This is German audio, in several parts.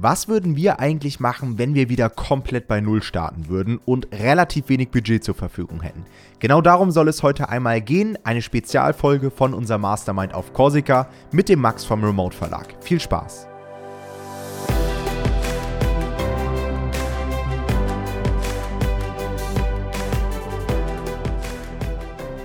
Was würden wir eigentlich machen, wenn wir wieder komplett bei Null starten würden und relativ wenig Budget zur Verfügung hätten? Genau darum soll es heute einmal gehen. Eine Spezialfolge von unserem Mastermind auf Korsika mit dem Max vom Remote Verlag. Viel Spaß!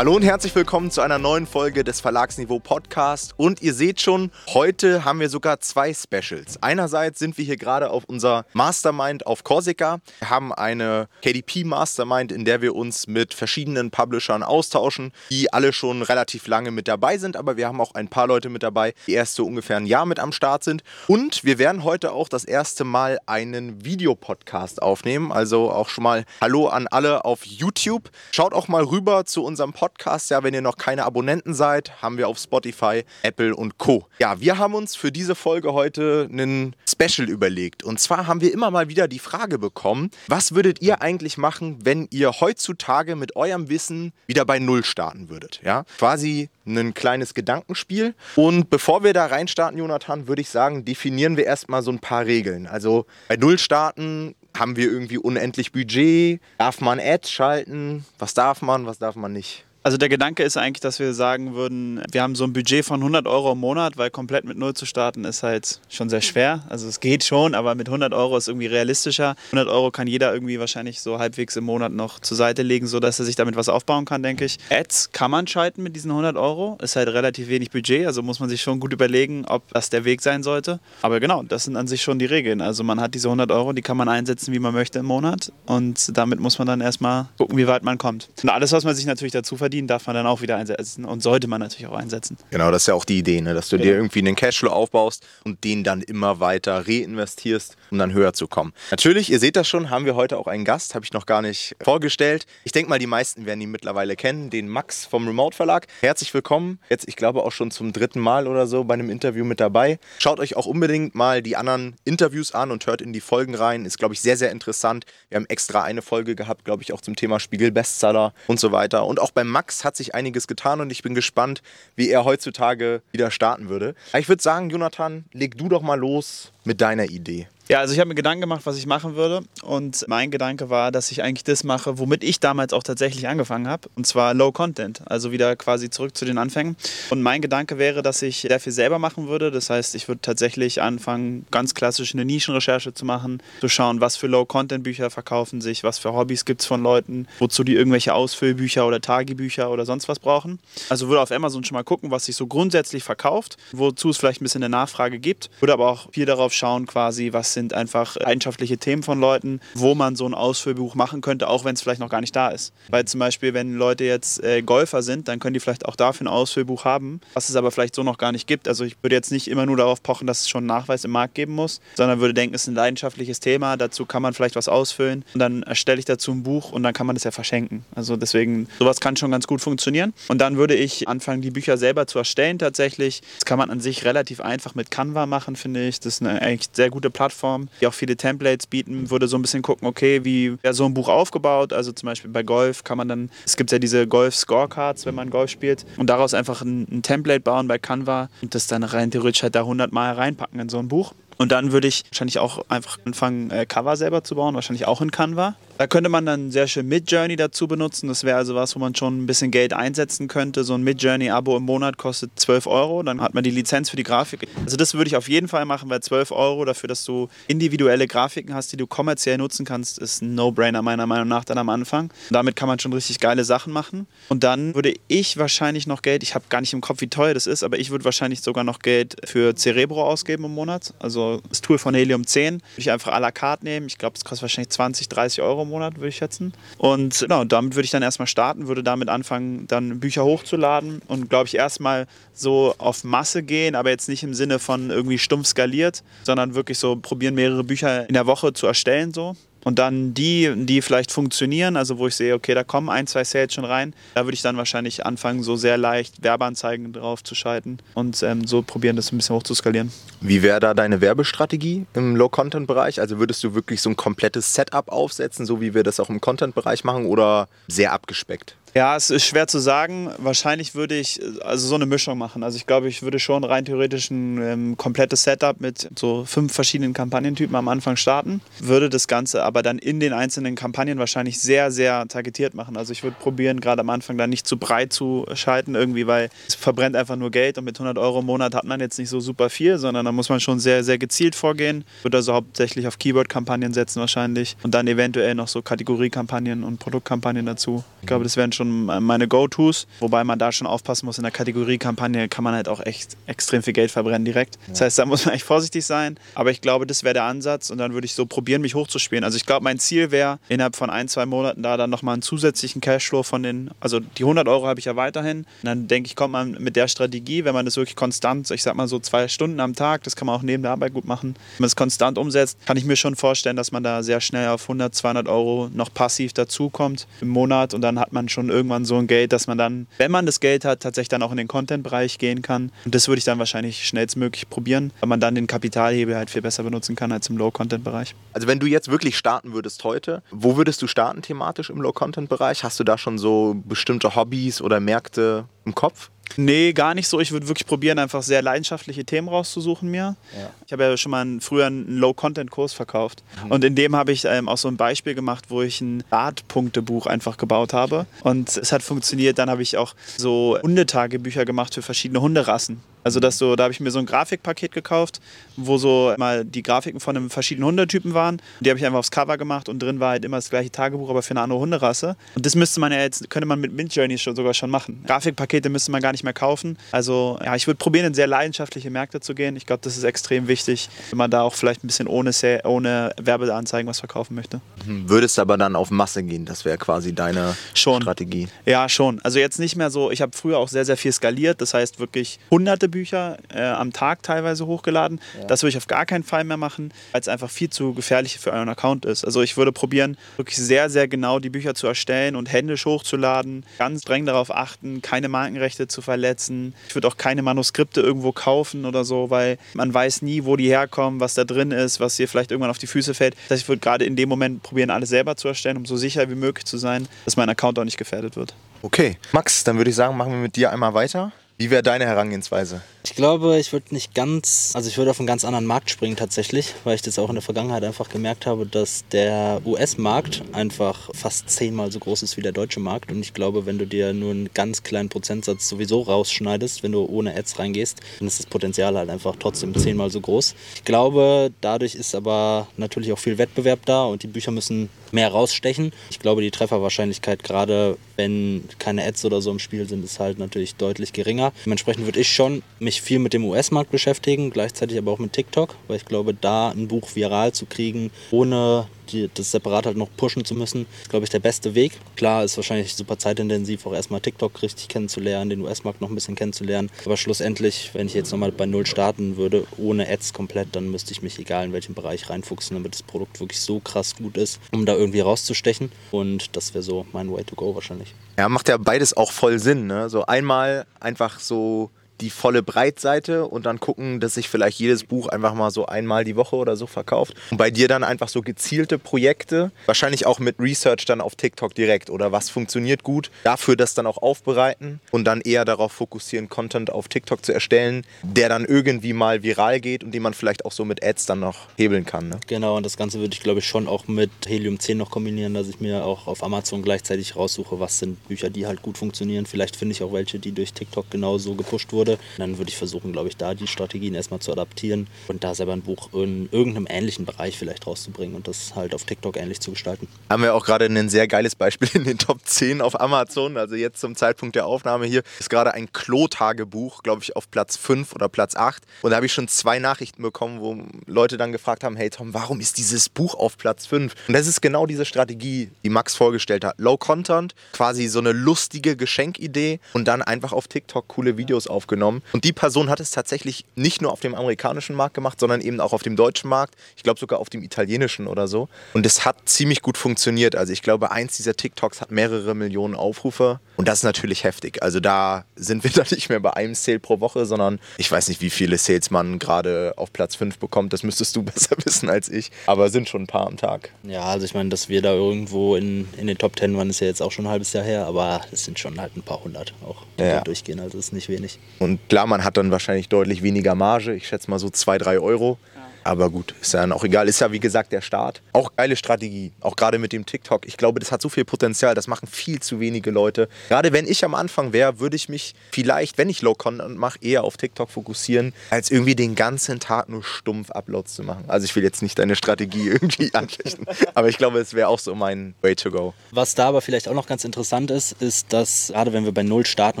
Hallo und herzlich willkommen zu einer neuen Folge des Verlagsniveau Podcast. Und ihr seht schon, heute haben wir sogar zwei Specials. Einerseits sind wir hier gerade auf unser Mastermind auf Korsika. Wir haben eine KDP Mastermind, in der wir uns mit verschiedenen Publishern austauschen, die alle schon relativ lange mit dabei sind. Aber wir haben auch ein paar Leute mit dabei, die erst so ungefähr ein Jahr mit am Start sind. Und wir werden heute auch das erste Mal einen Videopodcast aufnehmen. Also auch schon mal Hallo an alle auf YouTube. Schaut auch mal rüber zu unserem Podcast. Podcast. Ja, wenn ihr noch keine Abonnenten seid, haben wir auf Spotify, Apple und Co. Ja, wir haben uns für diese Folge heute einen Special überlegt. Und zwar haben wir immer mal wieder die Frage bekommen, was würdet ihr eigentlich machen, wenn ihr heutzutage mit eurem Wissen wieder bei Null starten würdet? Ja, quasi ein kleines Gedankenspiel. Und bevor wir da reinstarten, Jonathan, würde ich sagen, definieren wir erstmal so ein paar Regeln. Also bei Null starten haben wir irgendwie unendlich Budget? Darf man Ads schalten? Was darf man, was darf man nicht? Also der Gedanke ist eigentlich, dass wir sagen würden, wir haben so ein Budget von 100 Euro im Monat, weil komplett mit Null zu starten ist halt schon sehr schwer. Also es geht schon, aber mit 100 Euro ist irgendwie realistischer. 100 Euro kann jeder irgendwie wahrscheinlich so halbwegs im Monat noch zur Seite legen, sodass er sich damit was aufbauen kann, denke ich. Ads kann man schalten mit diesen 100 Euro, ist halt relativ wenig Budget, also muss man sich schon gut überlegen, ob das der Weg sein sollte. Aber genau, das sind an sich schon die Regeln. Also man hat diese 100 Euro, die kann man einsetzen, wie man möchte im Monat und damit muss man dann erstmal gucken, wie weit man kommt. Und alles, was man sich natürlich dazu verdient, verdienen, darf man dann auch wieder einsetzen und sollte man natürlich auch einsetzen. Genau, das ist ja auch die Idee, ne? dass du genau. dir irgendwie einen Cashflow aufbaust und den dann immer weiter reinvestierst, um dann höher zu kommen. Natürlich, ihr seht das schon, haben wir heute auch einen Gast, habe ich noch gar nicht vorgestellt. Ich denke mal, die meisten werden ihn mittlerweile kennen, den Max vom Remote Verlag. Herzlich willkommen. Jetzt, ich glaube, auch schon zum dritten Mal oder so bei einem Interview mit dabei. Schaut euch auch unbedingt mal die anderen Interviews an und hört in die Folgen rein. Ist, glaube ich, sehr, sehr interessant. Wir haben extra eine Folge gehabt, glaube ich, auch zum Thema Spiegel Bestseller und so weiter. Und auch beim Max hat sich sich einiges getan und ich bin gespannt, wie er heutzutage wieder starten würde. Ich würde sagen, Jonathan, leg du doch mal los mit deiner Idee. Ja, also ich habe mir Gedanken gemacht, was ich machen würde. Und mein Gedanke war, dass ich eigentlich das mache, womit ich damals auch tatsächlich angefangen habe. Und zwar Low Content. Also wieder quasi zurück zu den Anfängen. Und mein Gedanke wäre, dass ich sehr viel selber machen würde. Das heißt, ich würde tatsächlich anfangen, ganz klassisch eine Nischenrecherche zu machen, zu schauen, was für Low Content Bücher verkaufen sich, was für Hobbys gibt es von Leuten, wozu die irgendwelche Ausfüllbücher oder Tagebücher oder sonst was brauchen. Also würde auf Amazon schon mal gucken, was sich so grundsätzlich verkauft, wozu es vielleicht ein bisschen eine Nachfrage gibt. Würde aber auch viel darauf schauen, quasi, was sind sind einfach leidenschaftliche Themen von Leuten, wo man so ein Ausfüllbuch machen könnte, auch wenn es vielleicht noch gar nicht da ist. Weil zum Beispiel, wenn Leute jetzt äh, Golfer sind, dann können die vielleicht auch dafür ein Ausfüllbuch haben, was es aber vielleicht so noch gar nicht gibt. Also ich würde jetzt nicht immer nur darauf pochen, dass es schon einen Nachweis im Markt geben muss, sondern würde denken, es ist ein leidenschaftliches Thema, dazu kann man vielleicht was ausfüllen und dann erstelle ich dazu ein Buch und dann kann man das ja verschenken. Also deswegen, sowas kann schon ganz gut funktionieren. Und dann würde ich anfangen, die Bücher selber zu erstellen tatsächlich. Das kann man an sich relativ einfach mit Canva machen, finde ich. Das ist eine eigentlich sehr gute Plattform Plattform, die auch viele Templates bieten, würde so ein bisschen gucken, okay, wie wäre so ein Buch aufgebaut. Also zum Beispiel bei Golf kann man dann, es gibt ja diese Golf-Scorecards, wenn man Golf spielt, und daraus einfach ein, ein Template bauen bei Canva und das dann rein theoretisch halt da 100 Mal reinpacken in so ein Buch. Und dann würde ich wahrscheinlich auch einfach anfangen, äh, Cover selber zu bauen, wahrscheinlich auch in Canva. Da könnte man dann sehr schön Midjourney dazu benutzen. Das wäre also was, wo man schon ein bisschen Geld einsetzen könnte. So ein Midjourney-Abo im Monat kostet 12 Euro. Dann hat man die Lizenz für die Grafik. Also das würde ich auf jeden Fall machen, weil 12 Euro dafür, dass du individuelle Grafiken hast, die du kommerziell nutzen kannst, ist ein No-Brainer meiner Meinung nach dann am Anfang. Damit kann man schon richtig geile Sachen machen. Und dann würde ich wahrscheinlich noch Geld, ich habe gar nicht im Kopf, wie teuer das ist, aber ich würde wahrscheinlich sogar noch Geld für Cerebro ausgeben im Monat. Also das Tool von Helium 10 würde ich einfach à la carte nehmen. Ich glaube, es kostet wahrscheinlich 20, 30 Euro im Monat, würde ich schätzen. Und genau, damit würde ich dann erstmal starten, würde damit anfangen, dann Bücher hochzuladen und glaube ich erstmal so auf Masse gehen, aber jetzt nicht im Sinne von irgendwie stumpf skaliert, sondern wirklich so probieren, mehrere Bücher in der Woche zu erstellen so. Und dann die, die vielleicht funktionieren, also wo ich sehe, okay, da kommen ein, zwei Sales schon rein, da würde ich dann wahrscheinlich anfangen, so sehr leicht Werbeanzeigen drauf zu schalten und ähm, so probieren, das ein bisschen hoch zu skalieren. Wie wäre da deine Werbestrategie im Low-Content-Bereich? Also würdest du wirklich so ein komplettes Setup aufsetzen, so wie wir das auch im Content-Bereich machen, oder sehr abgespeckt? Ja, es ist schwer zu sagen. Wahrscheinlich würde ich also so eine Mischung machen. Also ich glaube, ich würde schon rein theoretisch ein ähm, komplettes Setup mit so fünf verschiedenen Kampagnentypen am Anfang starten. Würde das Ganze aber dann in den einzelnen Kampagnen wahrscheinlich sehr, sehr targetiert machen. Also ich würde probieren, gerade am Anfang dann nicht zu breit zu schalten irgendwie, weil es verbrennt einfach nur Geld und mit 100 Euro im Monat hat man jetzt nicht so super viel, sondern da muss man schon sehr, sehr gezielt vorgehen. Würde also hauptsächlich auf Keyword-Kampagnen setzen wahrscheinlich und dann eventuell noch so Kategoriekampagnen und Produktkampagnen dazu. Ich glaube, das wären schon meine Go-Tos, wobei man da schon aufpassen muss. In der Kategoriekampagne kann man halt auch echt extrem viel Geld verbrennen direkt. Das heißt, da muss man echt vorsichtig sein. Aber ich glaube, das wäre der Ansatz und dann würde ich so probieren, mich hochzuspielen. Also ich glaube, mein Ziel wäre, innerhalb von ein, zwei Monaten da dann nochmal einen zusätzlichen Cashflow von den, also die 100 Euro habe ich ja weiterhin. Und dann denke ich, kommt man mit der Strategie, wenn man das wirklich konstant, ich sag mal so zwei Stunden am Tag, das kann man auch neben der Arbeit gut machen, wenn man es konstant umsetzt, kann ich mir schon vorstellen, dass man da sehr schnell auf 100, 200 Euro noch passiv dazukommt im Monat und dann hat man schon irgendwann so ein Geld, dass man dann, wenn man das Geld hat, tatsächlich dann auch in den Content-Bereich gehen kann. Und das würde ich dann wahrscheinlich schnellstmöglich probieren, weil man dann den Kapitalhebel halt viel besser benutzen kann als im Low-Content-Bereich. Also wenn du jetzt wirklich starten würdest heute, wo würdest du starten thematisch im Low-Content-Bereich? Hast du da schon so bestimmte Hobbys oder Märkte im Kopf? Nee, gar nicht so. Ich würde wirklich probieren, einfach sehr leidenschaftliche Themen rauszusuchen mir. Ja. Ich habe ja schon mal einen, früher einen Low-Content-Kurs verkauft. Mhm. Und in dem habe ich ähm, auch so ein Beispiel gemacht, wo ich ein Radpunktebuch einfach gebaut habe. Und es hat funktioniert. Dann habe ich auch so Hundetagebücher gemacht für verschiedene Hunderassen. Also das so, da habe ich mir so ein Grafikpaket gekauft, wo so mal die Grafiken von einem verschiedenen Hundetypen waren. Die habe ich einfach aufs Cover gemacht und drin war halt immer das gleiche Tagebuch, aber für eine andere Hunderasse. Und das müsste man ja jetzt, könnte man mit Midjourney schon, sogar schon machen. Grafikpakete müsste man gar nicht mehr kaufen. Also ja, ich würde probieren, in sehr leidenschaftliche Märkte zu gehen. Ich glaube, das ist extrem wichtig, wenn man da auch vielleicht ein bisschen ohne, ohne Werbeanzeigen was verkaufen möchte. Mhm. Würdest aber dann auf Masse gehen, das wäre quasi deine schon. Strategie. Ja, schon. Also jetzt nicht mehr so, ich habe früher auch sehr, sehr viel skaliert. Das heißt wirklich hunderte Bücher äh, am Tag teilweise hochgeladen. Ja. Das würde ich auf gar keinen Fall mehr machen, weil es einfach viel zu gefährlich für euren Account ist. Also ich würde probieren, wirklich sehr, sehr genau die Bücher zu erstellen und händisch hochzuladen. Ganz streng darauf achten, keine Markenrechte zu verletzen. Ich würde auch keine Manuskripte irgendwo kaufen oder so, weil man weiß nie, wo die herkommen, was da drin ist, was dir vielleicht irgendwann auf die Füße fällt. Das heißt, ich würde gerade in dem Moment probieren, alles selber zu erstellen, um so sicher wie möglich zu sein, dass mein Account auch nicht gefährdet wird. Okay, Max, dann würde ich sagen, machen wir mit dir einmal weiter. Wie wäre deine Herangehensweise? Ich glaube, ich würde nicht ganz, also ich würde auf einen ganz anderen Markt springen tatsächlich, weil ich das auch in der Vergangenheit einfach gemerkt habe, dass der US-Markt einfach fast zehnmal so groß ist wie der deutsche Markt. Und ich glaube, wenn du dir nur einen ganz kleinen Prozentsatz sowieso rausschneidest, wenn du ohne Ads reingehst, dann ist das Potenzial halt einfach trotzdem zehnmal so groß. Ich glaube, dadurch ist aber natürlich auch viel Wettbewerb da und die Bücher müssen mehr rausstechen. Ich glaube, die Trefferwahrscheinlichkeit, gerade wenn keine Ads oder so im Spiel sind, ist halt natürlich deutlich geringer. Dementsprechend würde ich schon mich mich viel mit dem US-Markt beschäftigen, gleichzeitig aber auch mit TikTok, weil ich glaube, da ein Buch viral zu kriegen, ohne die, das separat halt noch pushen zu müssen, ist, glaube ich, der beste Weg. Klar, ist wahrscheinlich super zeitintensiv, auch erstmal TikTok richtig kennenzulernen, den US-Markt noch ein bisschen kennenzulernen. Aber schlussendlich, wenn ich jetzt nochmal bei Null starten würde, ohne Ads komplett, dann müsste ich mich, egal in welchem Bereich, reinfuchsen, damit das Produkt wirklich so krass gut ist, um da irgendwie rauszustechen. Und das wäre so mein Way to go wahrscheinlich. Ja, macht ja beides auch voll Sinn. Ne? So einmal einfach so die volle Breitseite und dann gucken, dass sich vielleicht jedes Buch einfach mal so einmal die Woche oder so verkauft. Und bei dir dann einfach so gezielte Projekte, wahrscheinlich auch mit Research dann auf TikTok direkt oder was funktioniert gut, dafür das dann auch aufbereiten und dann eher darauf fokussieren, Content auf TikTok zu erstellen, der dann irgendwie mal viral geht und den man vielleicht auch so mit Ads dann noch hebeln kann. Ne? Genau, und das Ganze würde ich glaube ich schon auch mit Helium 10 noch kombinieren, dass ich mir auch auf Amazon gleichzeitig raussuche, was sind Bücher, die halt gut funktionieren. Vielleicht finde ich auch welche, die durch TikTok genauso gepusht wurden würde. Dann würde ich versuchen, glaube ich, da die Strategien erstmal zu adaptieren und da selber ein Buch in irgendeinem ähnlichen Bereich vielleicht rauszubringen und das halt auf TikTok ähnlich zu gestalten. Haben wir auch gerade ein sehr geiles Beispiel in den Top 10 auf Amazon. Also jetzt zum Zeitpunkt der Aufnahme hier ist gerade ein Klo-Tagebuch, glaube ich, auf Platz 5 oder Platz 8. Und da habe ich schon zwei Nachrichten bekommen, wo Leute dann gefragt haben, hey Tom, warum ist dieses Buch auf Platz 5? Und das ist genau diese Strategie, die Max vorgestellt hat. Low Content, quasi so eine lustige Geschenkidee und dann einfach auf TikTok coole Videos aufgenommen aufgenommen. Und die Person hat es tatsächlich nicht nur auf dem amerikanischen Markt gemacht, sondern eben auch auf dem deutschen Markt. Ich glaube sogar auf dem italienischen oder so. Und es hat ziemlich gut funktioniert. Also ich glaube, eins dieser TikToks hat mehrere Millionen Aufrufe. Und das ist natürlich heftig. Also da sind wir dann nicht mehr bei einem Sale pro Woche, sondern ich weiß nicht, wie viele Sales man gerade auf Platz 5 bekommt. Das müsstest du besser wissen als ich. Aber sind schon ein paar am Tag. Ja, also ich meine, dass wir da irgendwo in, in den Top 10 waren, ist ja jetzt auch schon ein halbes Jahr her, aber es sind schon halt ein paar hundert auch, die Ja. durchgehen. Also ist nicht wenig. Und klar, man hat dann wahrscheinlich deutlich weniger Marge. Ich schätze mal so 2, 3 Euro. Aber gut, ist ja dann auch egal. Ist ja wie gesagt der Start. Auch geile Strategie. Auch gerade mit dem TikTok. Ich glaube, das hat so viel Potenzial. Das machen viel zu wenige Leute. Gerade wenn ich am Anfang wäre, würde ich mich vielleicht, wenn ich Low Content mache, eher auf TikTok fokussieren, als irgendwie den ganzen Tag nur stumpf Uploads zu machen. Also ich will jetzt nicht deine Strategie irgendwie anfechten. Aber ich glaube, es wäre auch so mein Way to go. Was da aber vielleicht auch noch ganz interessant ist, ist, dass gerade wenn wir bei Null starten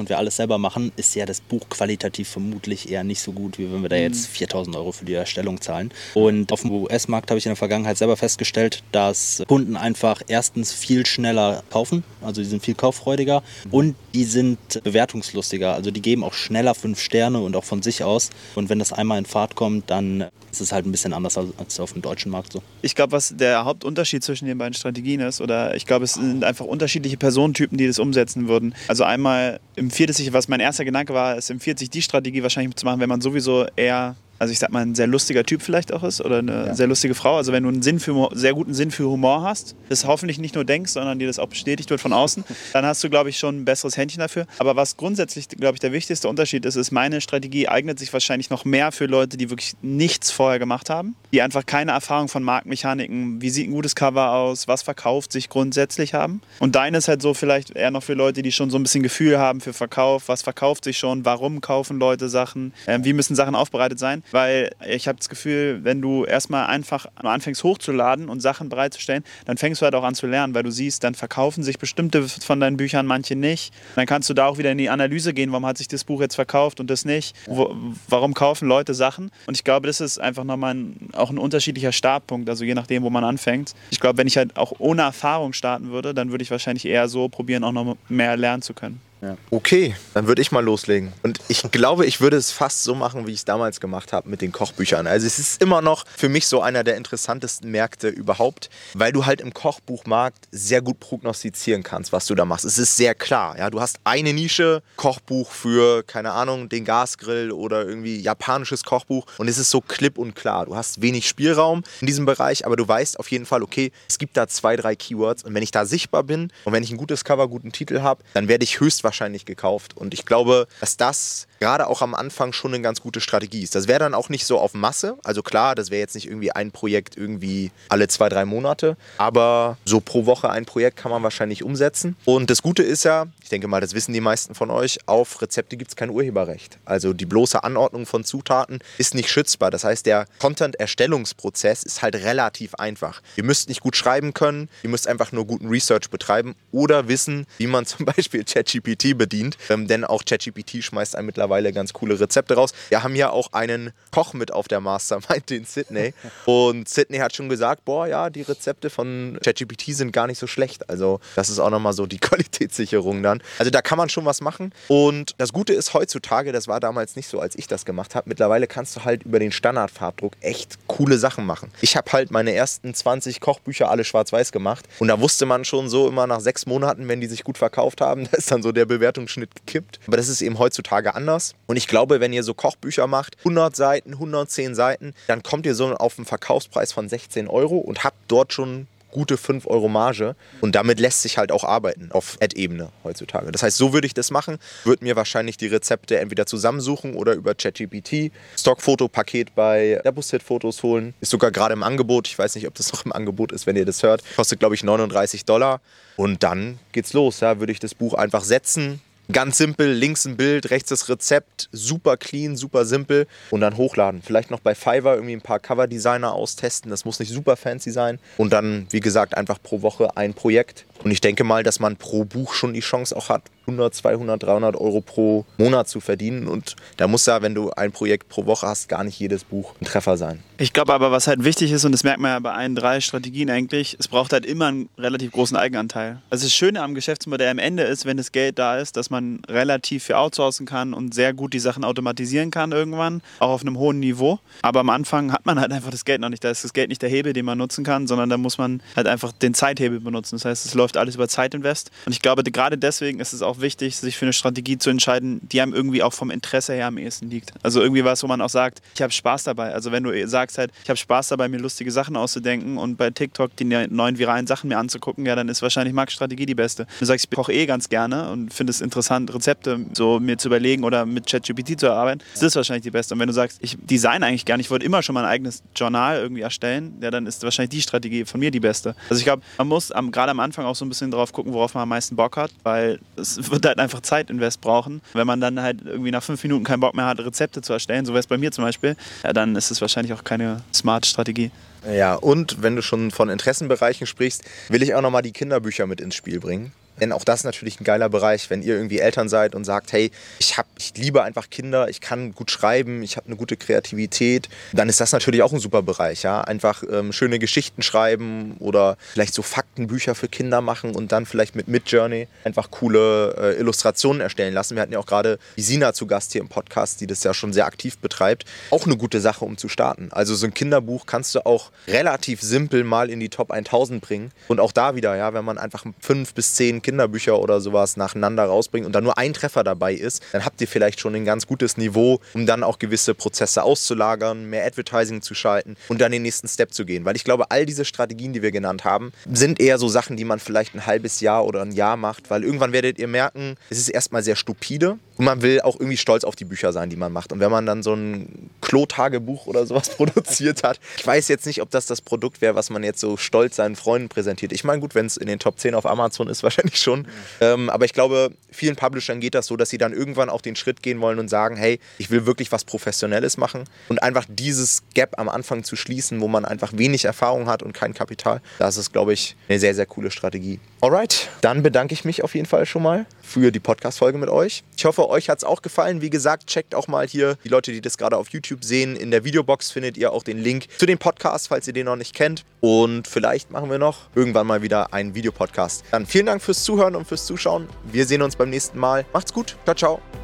und wir alles selber machen, ist ja das Buch qualitativ vermutlich eher nicht so gut, wie wenn wir da jetzt 4000 Euro für die Erstellung zahlen. Und auf dem US-Markt habe ich in der Vergangenheit selber festgestellt, dass Kunden einfach erstens viel schneller kaufen, also die sind viel kauffreudiger und die sind bewertungslustiger, also die geben auch schneller fünf Sterne und auch von sich aus. Und wenn das einmal in Fahrt kommt, dann ist es halt ein bisschen anders als auf dem deutschen Markt so. Ich glaube, was der Hauptunterschied zwischen den beiden Strategien ist, oder ich glaube, es sind einfach unterschiedliche Personentypen, die das umsetzen würden. Also einmal empfiehlt es sich, was mein erster Gedanke war, es empfiehlt sich die Strategie wahrscheinlich zu machen, wenn man sowieso eher also ich sag mal, ein sehr lustiger Typ vielleicht auch ist oder eine Ja. sehr lustige Frau. Also wenn du einen Sinn für, Humor- sehr guten Sinn für Humor hast, das hoffentlich nicht nur denkst, sondern dir das auch bestätigt wird von außen, dann hast du, glaube ich, schon ein besseres Händchen dafür. Aber was grundsätzlich, glaube ich, der wichtigste Unterschied ist, ist, meine Strategie eignet sich wahrscheinlich noch mehr für Leute, die wirklich nichts vorher gemacht haben, die einfach keine Erfahrung von Marktmechaniken, wie sieht ein gutes Cover aus, was verkauft sich grundsätzlich haben. Und deine ist halt so vielleicht eher noch für Leute, die schon so ein bisschen Gefühl haben für Verkauf, was verkauft sich schon, warum kaufen Leute Sachen, ähm, wie müssen Sachen aufbereitet sein. Weil ich habe das Gefühl, wenn du erstmal einfach anfängst hochzuladen und Sachen bereitzustellen, dann fängst du halt auch an zu lernen, weil du siehst, dann verkaufen sich bestimmte von deinen Büchern, manche nicht. Dann kannst du da auch wieder in die Analyse gehen, warum hat sich das Buch jetzt verkauft und das nicht. Wo, warum kaufen Leute Sachen? Und ich glaube, das ist einfach nochmal ein, auch ein unterschiedlicher Startpunkt, also je nachdem, wo man anfängt. Ich glaube, wenn ich halt auch ohne Erfahrung starten würde, dann würde ich wahrscheinlich eher so probieren, auch noch mehr lernen zu können. Okay, dann würde ich mal loslegen. Und ich glaube, ich würde es fast so machen, wie ich es damals gemacht habe mit den Kochbüchern. Also es ist immer noch für mich so einer der interessantesten Märkte überhaupt, weil du halt im Kochbuchmarkt sehr gut prognostizieren kannst, was du da machst. Es ist sehr klar. Ja? Du hast eine Nische, Kochbuch für, keine Ahnung, den Gasgrill oder irgendwie japanisches Kochbuch und es ist so klipp und klar. Du hast wenig Spielraum in diesem Bereich, aber du weißt auf jeden Fall, okay, es gibt da zwei, drei Keywords und wenn ich da sichtbar bin und wenn ich ein gutes Cover, guten Titel habe, dann werde ich höchstwahrscheinlich gekauft. Und ich glaube, dass das gerade auch am Anfang schon eine ganz gute Strategie ist. Das wäre dann auch nicht so auf Masse. Also klar, das wäre jetzt nicht irgendwie ein Projekt irgendwie alle zwei, drei Monate. Aber so pro Woche ein Projekt kann man wahrscheinlich umsetzen. Und das Gute ist ja, ich denke mal, das wissen die meisten von euch, auf Rezepte gibt es kein Urheberrecht. Also die bloße Anordnung von Zutaten ist nicht schützbar. Das heißt, der Content-Erstellungsprozess ist halt relativ einfach. Ihr müsst nicht gut schreiben können, ihr müsst einfach nur guten Research betreiben oder wissen, wie man zum Beispiel ChatGPT bedient. Ähm, denn auch ChatGPT schmeißt einem mittlerweile ganz coole Rezepte raus. Wir haben ja auch einen Koch mit auf der Mastermind, den Sydney. Und Sydney hat schon gesagt, boah, ja, die Rezepte von ChatGPT sind gar nicht so schlecht. Also das ist auch nochmal so die Qualitätssicherung dann. Also da kann man schon was machen. Und das Gute ist heutzutage, das war damals nicht so, als ich das gemacht habe, mittlerweile kannst du halt über den Standardfarbdruck echt coole Sachen machen. Ich habe halt meine ersten 20 Kochbücher alle schwarz-weiß gemacht. Und da wusste man schon so immer nach sechs Monaten, wenn die sich gut verkauft haben, da ist dann so der Bewertungsschnitt gekippt. Aber das ist eben heutzutage anders. Und ich glaube, wenn ihr so Kochbücher macht, 100 Seiten, 110 Seiten, dann kommt ihr so auf einen Verkaufspreis von 16 Euro und habt dort schon gute 5 Euro Marge und damit lässt sich halt auch arbeiten auf Ad-Ebene heutzutage. Das heißt, so würde ich das machen, würde mir wahrscheinlich die Rezepte entweder zusammensuchen oder über ChatGPT Stockfotopaket bei Deposit Fotos holen. Ist sogar gerade im Angebot. Ich weiß nicht, ob das noch im Angebot ist, wenn ihr das hört. Kostet, glaube ich, 39 Dollar. Und dann geht's los. Ja, würde ich das Buch einfach setzen, Ganz simpel, links ein Bild, rechts das Rezept, super clean, super simpel und dann hochladen. Vielleicht noch bei Fiverr irgendwie ein paar Coverdesigner austesten, das muss nicht super fancy sein. Und dann, wie gesagt, einfach pro Woche ein Projekt Und ich denke mal, dass man pro Buch schon die Chance auch hat, 100, 200, 300 Euro pro Monat zu verdienen. Und da muss ja, wenn du ein Projekt pro Woche hast, gar nicht jedes Buch ein Treffer sein. Ich glaube aber, was halt wichtig ist, und das merkt man ja bei allen drei Strategien eigentlich, es braucht halt immer einen relativ großen Eigenanteil. Also das Schöne am Geschäftsmodell am Ende ist, wenn das Geld da ist, dass man relativ viel outsourcen kann und sehr gut die Sachen automatisieren kann irgendwann, auch auf einem hohen Niveau. Aber am Anfang hat man halt einfach das Geld noch nicht. Da ist das Geld nicht der Hebel, den man nutzen kann, sondern da muss man halt einfach den Zeithebel benutzen. Das heißt, es läuft alles über Zeitinvest. Und ich glaube, gerade deswegen ist es auch wichtig, sich für eine Strategie zu entscheiden, die einem irgendwie auch vom Interesse her am ehesten liegt. Also irgendwie was, wo man auch sagt, ich habe Spaß dabei. Also wenn du sagst halt, ich habe Spaß dabei, mir lustige Sachen auszudenken und bei TikTok die neuen viralen Sachen mir anzugucken, ja, dann ist wahrscheinlich Marktstrategie die beste. Du sagst, ich koche eh ganz gerne und finde es interessant, Rezepte so mir zu überlegen oder mit ChatGPT zu arbeiten, das ist wahrscheinlich die beste. Und wenn du sagst, ich design eigentlich gerne, ich wollte immer schon mein eigenes Journal irgendwie erstellen, ja, dann ist wahrscheinlich die Strategie von mir die beste. Also ich glaube, man muss am, gerade am Anfang auch so ein bisschen drauf gucken, worauf man am meisten Bock hat, weil es wird halt einfach Zeitinvest brauchen. Wenn man dann halt irgendwie nach fünf Minuten keinen Bock mehr hat, Rezepte zu erstellen, so wäre es bei mir zum Beispiel, ja, dann ist es wahrscheinlich auch keine smart Strategie. Ja, und wenn du schon von Interessenbereichen sprichst, will ich auch nochmal die Kinderbücher mit ins Spiel bringen. Denn auch das ist natürlich ein geiler Bereich, wenn ihr irgendwie Eltern seid und sagt, hey, ich, hab, ich liebe einfach Kinder, ich kann gut schreiben, ich habe eine gute Kreativität, dann ist das natürlich auch ein super Bereich. Ja? Einfach ähm, schöne Geschichten schreiben oder vielleicht so Faktenbücher für Kinder machen und dann vielleicht mit Midjourney einfach coole äh, Illustrationen erstellen lassen. Wir hatten ja auch gerade Sina zu Gast hier im Podcast, die das ja schon sehr aktiv betreibt. Auch eine gute Sache, um zu starten. Also so ein Kinderbuch kannst du auch relativ simpel mal in die Top 1000 bringen. Und auch da wieder, ja, wenn man einfach fünf bis zehn Kinderbücher oder sowas nacheinander rausbringt und da nur ein Treffer dabei ist, dann habt ihr vielleicht schon ein ganz gutes Niveau, um dann auch gewisse Prozesse auszulagern, mehr Advertising zu schalten und dann den nächsten Step zu gehen. Weil ich glaube, all diese Strategien, die wir genannt haben, sind eher so Sachen, die man vielleicht ein halbes Jahr oder ein Jahr macht, weil irgendwann werdet ihr merken, es ist erstmal sehr stupide und man will auch irgendwie stolz auf die Bücher sein, die man macht. Und wenn man dann so ein Klo-Tagebuch oder sowas produziert hat, ich weiß jetzt nicht, ob das das Produkt wäre, was man jetzt so stolz seinen Freunden präsentiert. Ich meine, gut, wenn es in den Top 10 auf Amazon ist, wahrscheinlich schon. Ähm, aber ich glaube, vielen Publishern geht das so, dass sie dann irgendwann auch den Schritt gehen wollen und sagen, hey, ich will wirklich was Professionelles machen. Und einfach dieses Gap am Anfang zu schließen, wo man einfach wenig Erfahrung hat und kein Kapital, das ist, glaube ich, eine sehr, sehr coole Strategie. Alright, dann bedanke ich mich auf jeden Fall schon mal für die Podcast-Folge mit euch. Ich hoffe, euch hat es auch gefallen. Wie gesagt, checkt auch mal hier die Leute, die das gerade auf YouTube sehen. In der Videobox findet ihr auch den Link zu dem Podcast, falls ihr den noch nicht kennt. Und vielleicht machen wir noch irgendwann mal wieder einen Videopodcast. Dann vielen Dank fürs Zuhören und fürs Zuschauen. Wir sehen uns beim nächsten Mal. Macht's gut. Ciao, ciao.